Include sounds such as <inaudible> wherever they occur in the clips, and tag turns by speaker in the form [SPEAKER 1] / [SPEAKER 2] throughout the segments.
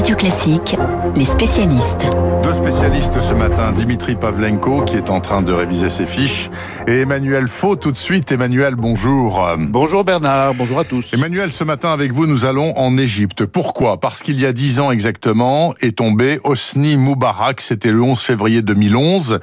[SPEAKER 1] Radio Classique, les spécialistes.
[SPEAKER 2] Deux spécialistes ce matin, Dimitri Pavlenko qui est en train de réviser ses fiches et Emmanuel Faux tout de suite. Emmanuel, bonjour.
[SPEAKER 3] Bonjour Bernard, bonjour à tous.
[SPEAKER 2] Emmanuel, ce matin avec vous, nous allons en Égypte. Pourquoi? Parce qu'il y a dix ans exactement est tombé Hosni Moubarak, c'était le 11 février 2011.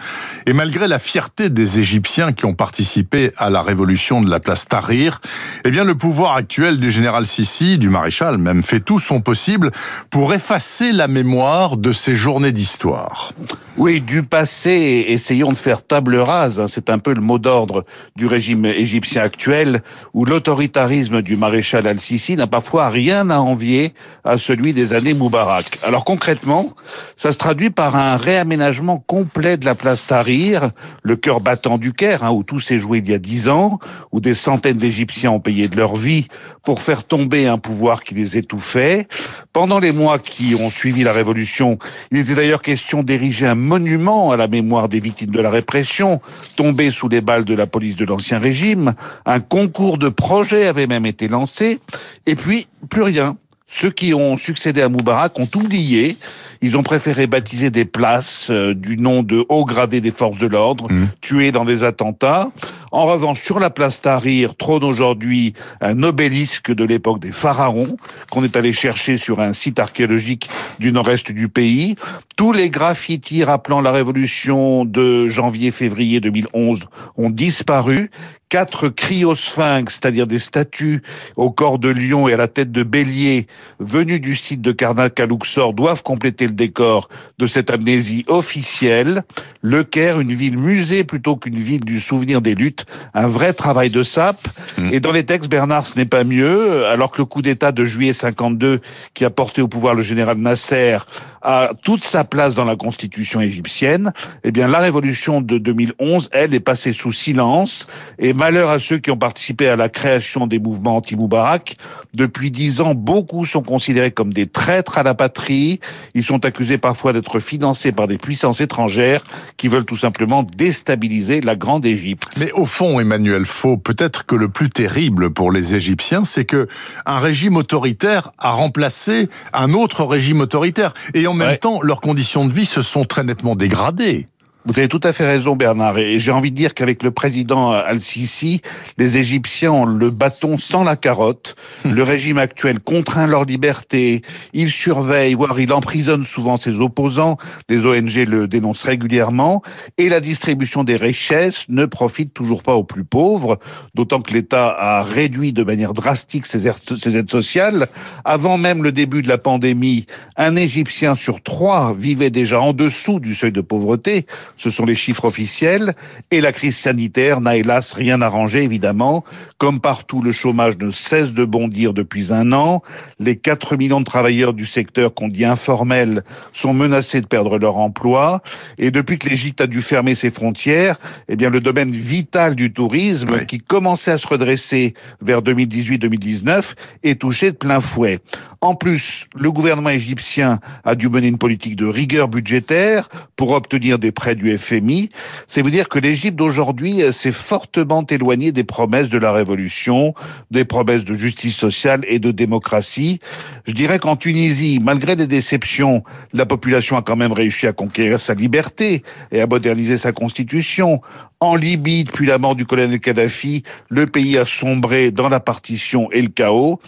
[SPEAKER 2] Et malgré la fierté des Égyptiens qui ont participé à la révolution de la place Tahrir, eh bien le pouvoir actuel du général Sissi, du maréchal même, fait tout son possible pour effacer la mémoire de ces journées d'histoire.
[SPEAKER 3] Oui, du passé, essayons de faire table rase. Hein. C'est un peu le mot d'ordre du régime égyptien actuel, où l'autoritarisme du maréchal al-Sisi n'a parfois rien à envier à celui des années Moubarak. Alors concrètement, ça se traduit par un réaménagement complet de la place Tahrir, le cœur battant du Caire, hein, où tout s'est joué il y a dix ans, où des centaines d'Égyptiens ont payé de leur vie pour faire tomber un pouvoir qui les étouffait. Pendant les mois qui ont suivi la révolution, il était d'ailleurs question d'ériger un monument à la mémoire des victimes de la répression, tombées sous les balles de la police de l'Ancien Régime. Un concours de projets avait même été lancé. Et puis, plus rien. Ceux qui ont succédé à Moubarak ont oublié. Ils ont préféré baptiser des places euh, du nom de hauts gradés des forces de l'ordre, mmh. tués dans des attentats. En revanche, sur la place Tahrir trône aujourd'hui un obélisque de l'époque des pharaons qu'on est allé chercher sur un site archéologique du nord-est du pays. Tous les graffitis rappelant la révolution de janvier-février 2011 ont disparu quatre cryosphinx, c'est-à-dire des statues au corps de lion et à la tête de bélier, venues du site de Karnak à Luxor, doivent compléter le décor de cette amnésie officielle. Le Caire, une ville musée plutôt qu'une ville du souvenir des luttes, un vrai travail de sape. Mmh. Et dans les textes, Bernard, ce n'est pas mieux, alors que le coup d'État de juillet 52, qui a porté au pouvoir le général Nasser, a toute sa place dans la constitution égyptienne, eh bien, la révolution de 2011, elle, est passée sous silence et malheur à ceux qui ont participé à la création des mouvements anti-Moubarak. Depuis dix ans, beaucoup sont considérés comme des traîtres à la patrie. Ils sont accusés parfois d'être financés par des puissances étrangères qui veulent tout simplement déstabiliser la grande Égypte.
[SPEAKER 2] Mais au fond, Emmanuel Faux, peut-être que le plus terrible pour les Égyptiens, c'est que un régime autoritaire a remplacé un autre régime autoritaire. Et en même ouais. temps, leurs conditions de vie se sont très nettement dégradées.
[SPEAKER 3] Vous avez tout à fait raison, Bernard. Et j'ai envie de dire qu'avec le président Al-Sisi, les Égyptiens ont le bâton sans la carotte. Le régime actuel contraint leur liberté. Il surveille, voire il emprisonne souvent ses opposants. Les ONG le dénoncent régulièrement. Et la distribution des richesses ne profite toujours pas aux plus pauvres. D'autant que l'État a réduit de manière drastique ses aides sociales. Avant même le début de la pandémie, un Égyptien sur trois vivait déjà en dessous du seuil de pauvreté. Ce sont les chiffres officiels. Et la crise sanitaire n'a hélas rien arrangé, évidemment. Comme partout, le chômage ne cesse de bondir depuis un an. Les 4 millions de travailleurs du secteur qu'on dit informel sont menacés de perdre leur emploi. Et depuis que l'Égypte a dû fermer ses frontières, eh bien, le domaine vital du tourisme, oui. qui commençait à se redresser vers 2018-2019, est touché de plein fouet. En plus, le gouvernement égyptien a dû mener une politique de rigueur budgétaire pour obtenir des prêts du FMI. C'est vous dire que l'Égypte d'aujourd'hui s'est fortement éloignée des promesses de la révolution, des promesses de justice sociale et de démocratie. Je dirais qu'en Tunisie, malgré les déceptions, la population a quand même réussi à conquérir sa liberté et à moderniser sa constitution. En Libye, depuis la mort du colonel Kadhafi, le pays a sombré dans la partition et le chaos.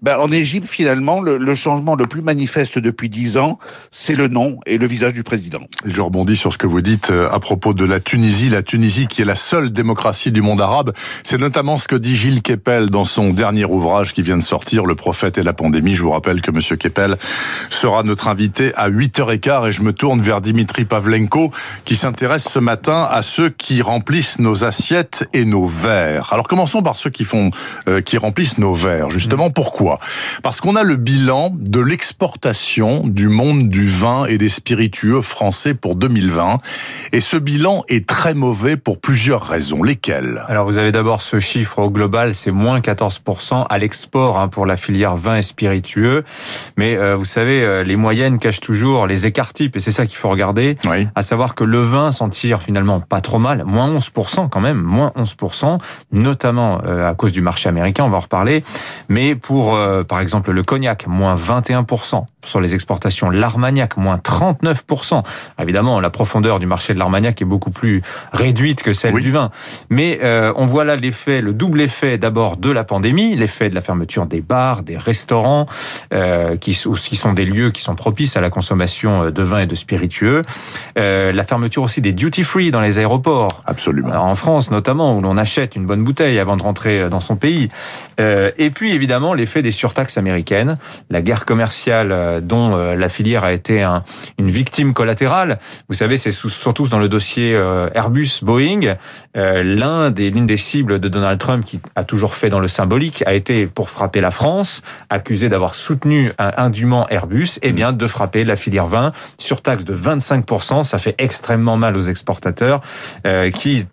[SPEAKER 3] Ben, en Égypte, finalement, le, le, changement le plus manifeste depuis dix ans, c'est le nom et le visage du président.
[SPEAKER 2] Je rebondis sur ce que vous dites euh, à propos de la Tunisie. La Tunisie, qui est la seule démocratie du monde arabe, c'est notamment ce que dit Gilles Kepel dans son dernier ouvrage qui vient de sortir, Le prophète et la pandémie. Je vous rappelle que Monsieur Kepel sera notre invité à 8h15 et je me tourne vers Dimitri Pavlenko qui s'intéresse ce matin à ceux qui remplissent nos assiettes et nos verres. Alors commençons par ceux qui font, euh, qui remplissent nos verres. Justement, pourquoi? Parce qu'on a le bilan de l'exportation du monde du vin et des spiritueux français pour 2020. Et ce bilan est très mauvais pour plusieurs raisons. Lesquelles?
[SPEAKER 4] Alors vous avez d'abord ce chiffre au global, c'est moins 14% à l'export hein, pour la filière vin et spiritueux. Mais euh, vous savez, euh, les moyennes cachent toujours les écarts types et c'est ça qu'il faut regarder.
[SPEAKER 2] Oui.
[SPEAKER 4] À savoir que le vin s'en tire finalement pas trop mal, moins 11% quand même, moins 11%, notamment euh, à cause du marché américain, on va en reparler. Mais pour, euh, par exemple, le cognac, moins 21% sur les exportations. L'Armagnac, moins 39%. Évidemment, la profondeur du marché de l'Armagnac est beaucoup plus réduite que celle
[SPEAKER 2] Oui.
[SPEAKER 4] du vin. Mais euh, on voit là l'effet, le double effet d'abord de la pandémie, l'effet de la fermeture des bars, des restaurants, euh, qui, qui sont des lieux qui sont propices à la consommation euh, de vin et de spiritueux. Euh, la fermeture aussi des duty free dans les aéroports.
[SPEAKER 2] Absolument.
[SPEAKER 4] Alors, en France notamment, où l'on achète une bonne bouteille avant de rentrer dans son pays. Et puis évidemment l'effet des surtaxes américaines, la guerre commerciale dont la filière a été un- une victime collatérale. Vous savez, c'est sous- surtout dans le dossier euh, Airbus-Boeing, euh, l'un des l'une des cibles de Donald Trump qui a toujours fait dans le symbolique a été pour frapper la France, accusé d'avoir soutenu un, indûment Airbus, et bien de frapper la filière vin, surtaxe de 25%, ça fait extrêmement mal aux exportateurs euh, qui,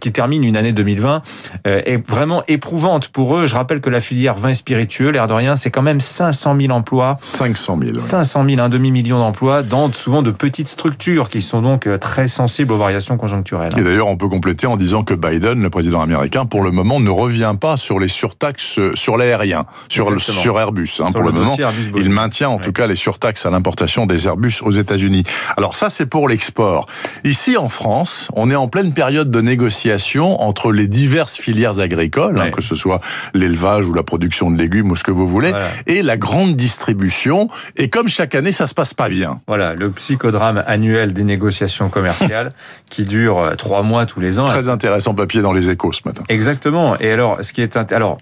[SPEAKER 4] qui termine une année 2020 euh, est vraiment éprouvante pour eux. Je rappelle que la filière vin spiritueux, l'air de rien, c'est quand même 500 000 emplois.
[SPEAKER 2] 500 000. oui.
[SPEAKER 4] 500 000, un demi-million d'emplois dans souvent de petites structures qui sont donc euh, très sensibles aux variations conjoncturelles.
[SPEAKER 2] Et d'ailleurs, on peut compléter en disant que Biden, le président américain, pour le moment, ne revient pas sur les surtaxes euh, sur l'aérien, sur,
[SPEAKER 4] Exactement.
[SPEAKER 2] sur Airbus. hein,
[SPEAKER 4] Sur
[SPEAKER 2] pour le, moment,
[SPEAKER 4] Airbus
[SPEAKER 2] il maintient en tout cas les surtaxes à l'importation des Airbus aux États-Unis. Alors ça, c'est pour l'export. Ici, en France, on est en pleine période de négociation entre les diverses filières agricoles, hein, que ce soit l'élevage ou la production de légumes ou ce que vous voulez,
[SPEAKER 4] Voilà.
[SPEAKER 2] et la grande distribution. Et comme chaque année, ça se passe pas bien.
[SPEAKER 4] Voilà, le psychodrame annuel des négociations commerciales <laughs> qui dure euh, trois mois tous les ans.
[SPEAKER 2] Très intéressant papier dans les échos ce matin.
[SPEAKER 4] Exactement. Et alors, ce qui est alors,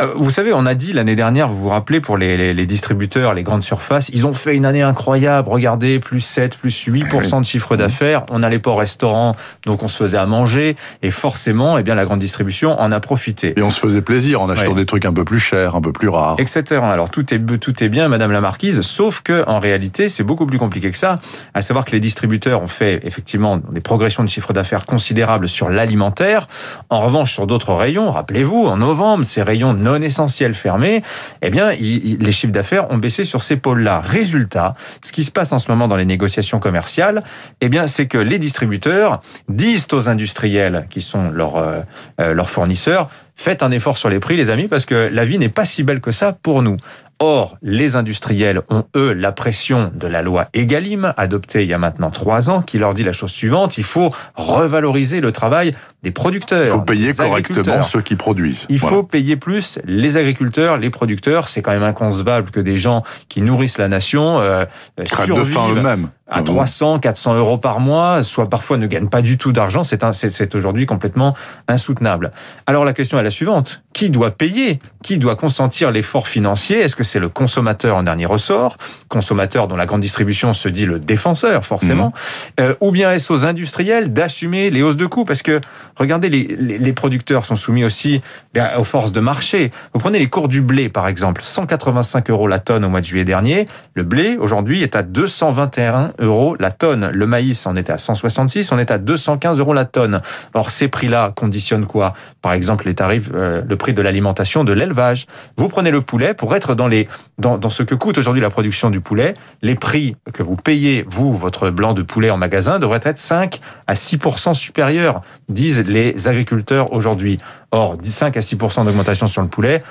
[SPEAKER 4] euh, vous savez, on a dit l'année dernière, vous vous rappelez, pour les, les, les distributeurs, les grandes surfaces, ils ont fait une année incroyable. Regardez, plus 7, plus 8% de chiffre d'affaires. On n'allait pas au restaurant, donc on se faisait à manger. Et forcément, eh bien, la grande distribution en a profité.
[SPEAKER 2] Et on se faisait plaisir en achetant
[SPEAKER 4] Ouais.
[SPEAKER 2] des trucs un peu plus chers, un peu plus rares.
[SPEAKER 4] etc. Alors tout est tout est bien, Madame la Marquise, sauf que en réalité c'est beaucoup plus compliqué que ça. À savoir que les distributeurs ont fait effectivement des progressions de chiffre d'affaires considérables sur l'alimentaire. En revanche, sur d'autres rayons, rappelez-vous, en novembre, ces rayons non essentiels fermés, eh bien, les chiffres d'affaires ont baissé sur ces pôles-là. Résultat, ce qui se passe en ce moment dans les négociations commerciales, eh bien, c'est que les distributeurs disent aux industriels qui sont leurs euh, euh, leurs fournisseurs faites un effort sur les prix, les amis, parce que la vie n'est pas si belle que ça pour nous. Or, les industriels ont, eux, la pression de la loi Egalim, adoptée il y a maintenant trois ans, qui leur dit la chose suivante, il faut revaloriser le travail des producteurs.
[SPEAKER 2] Il faut payer correctement ceux qui produisent.
[SPEAKER 4] Il
[SPEAKER 2] Voilà.
[SPEAKER 4] faut payer plus les agriculteurs, les producteurs. C'est quand même inconcevable que des gens qui nourrissent la nation euh,
[SPEAKER 2] crèvent de faim
[SPEAKER 4] survivent
[SPEAKER 2] eux-mêmes.
[SPEAKER 4] à 300, 400 euros par mois, soit parfois ne gagnent pas du tout d'argent. C'est un- c'est c'est aujourd'hui complètement insoutenable. Alors la question est la suivante. Qui doit payer? Qui doit consentir l'effort financier? Est-ce que c'est le consommateur en dernier ressort? Consommateur dont la grande distribution se dit le défenseur, forcément. Euh, ou bien est-ce aux industriels d'assumer les hausses de coûts? Parce que, regardez, les, les, les producteurs sont soumis aussi bien, aux forces de marché. Vous prenez les cours du blé, par exemple. 185 euros la tonne au mois de juillet dernier. Le blé, aujourd'hui, est à 221 euros la tonne. Le maïs, on était à 166, on est à 215 euros la tonne. Or, ces prix-là conditionnent quoi? Par exemple, les tarifs, euh, le prix de l'alimentation, de l'élevage. Vous prenez le poulet, pour être dans, les, dans, dans ce que coûte aujourd'hui la production du poulet, les prix que vous payez, vous, votre blanc de poulet en magasin, devraient être 5 à 6 supérieurs, disent les agriculteurs aujourd'hui. Or, 5 à 6 d'augmentation sur le poulet,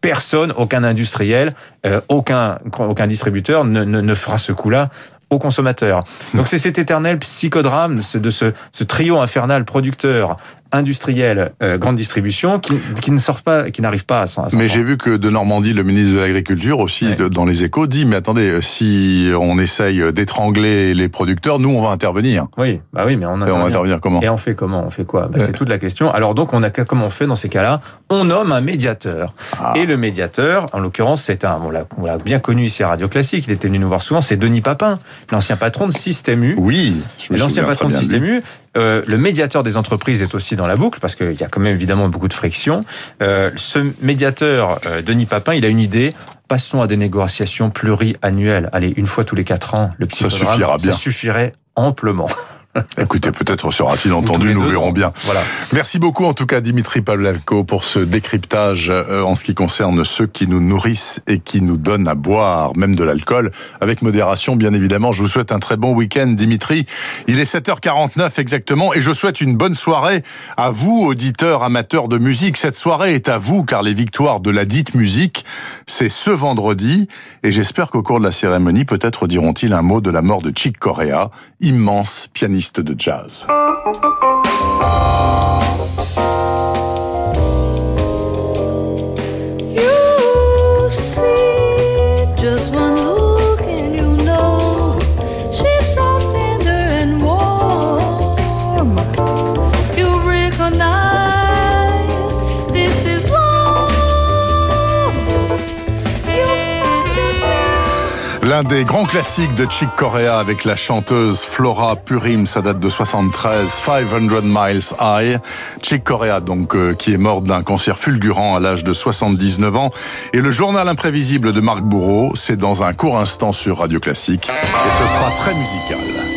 [SPEAKER 4] personne, aucun industriel, euh, aucun, aucun distributeur ne, fera ce coup-là aux consommateurs. Donc c'est cet éternel psychodrame de ce trio infernal producteur, industriel, euh, grande distribution qui, qui ne sort pas, qui n'arrive pas à s'en.
[SPEAKER 2] Mais j'ai vu que de Normandie, le ministre de l'Agriculture aussi,
[SPEAKER 4] Ouais.
[SPEAKER 2] de- dans les échos, dit, mais attendez, si on essaye d'étrangler les producteurs, nous, on va intervenir.
[SPEAKER 4] Oui, bah oui, mais on
[SPEAKER 2] Et on va
[SPEAKER 4] intervient.
[SPEAKER 2] intervenir comment
[SPEAKER 4] Et on fait comment On fait quoi? Bah,
[SPEAKER 2] Ouais.
[SPEAKER 4] C'est toute la question. Alors donc, on a comment on fait dans ces cas-là On nomme un médiateur.
[SPEAKER 2] Ah.
[SPEAKER 4] Et le médiateur, en l'occurrence, c'est un. On l'a bien connu ici à Radio Classique. Il était venu nous voir souvent. C'est Denis Papin, l'ancien patron de Système U.
[SPEAKER 2] Oui,
[SPEAKER 4] L'ancien patron de Système U, euh, le médiateur des entreprises est aussi dans la boucle parce qu'il y a quand même évidemment beaucoup de friction. Euh, ce médiateur, euh, Denis Papin, il a une idée. Passons à des négociations pluriannuelles. Allez, une fois tous les quatre ans, le petit
[SPEAKER 2] Ça
[SPEAKER 4] programme,
[SPEAKER 2] suffira bien.
[SPEAKER 4] Ça suffirait amplement. <laughs> <laughs>
[SPEAKER 2] Écoutez, peut-être sera-t-il entendu, nous verrons bien.
[SPEAKER 4] Voilà.
[SPEAKER 2] Merci beaucoup en tout cas Dimitri Pavlenko pour ce décryptage euh, en ce qui concerne ceux qui nous nourrissent et qui nous donnent à boire, même de l'alcool, avec modération bien évidemment. Je vous souhaite un très bon week-end Dimitri. Il est 7h49 exactement et je souhaite une bonne soirée à vous auditeurs amateurs de musique. Cette soirée est à vous car les victoires de la dite musique, c'est ce vendredi et j'espère qu'au cours de la cérémonie peut-être diront-ils un mot de la mort de Chick Corea, immense pianiste de jazz. L'un des grands classiques de Chick Corea avec la chanteuse Flora Purim, ça date de 73, 500 Miles High. Chick Corea, donc, euh, qui est morte d'un cancer fulgurant à l'âge de 79 ans. Et le journal imprévisible de Marc Bourreau, c'est dans un court instant sur Radio Classique. Et ce sera très musical.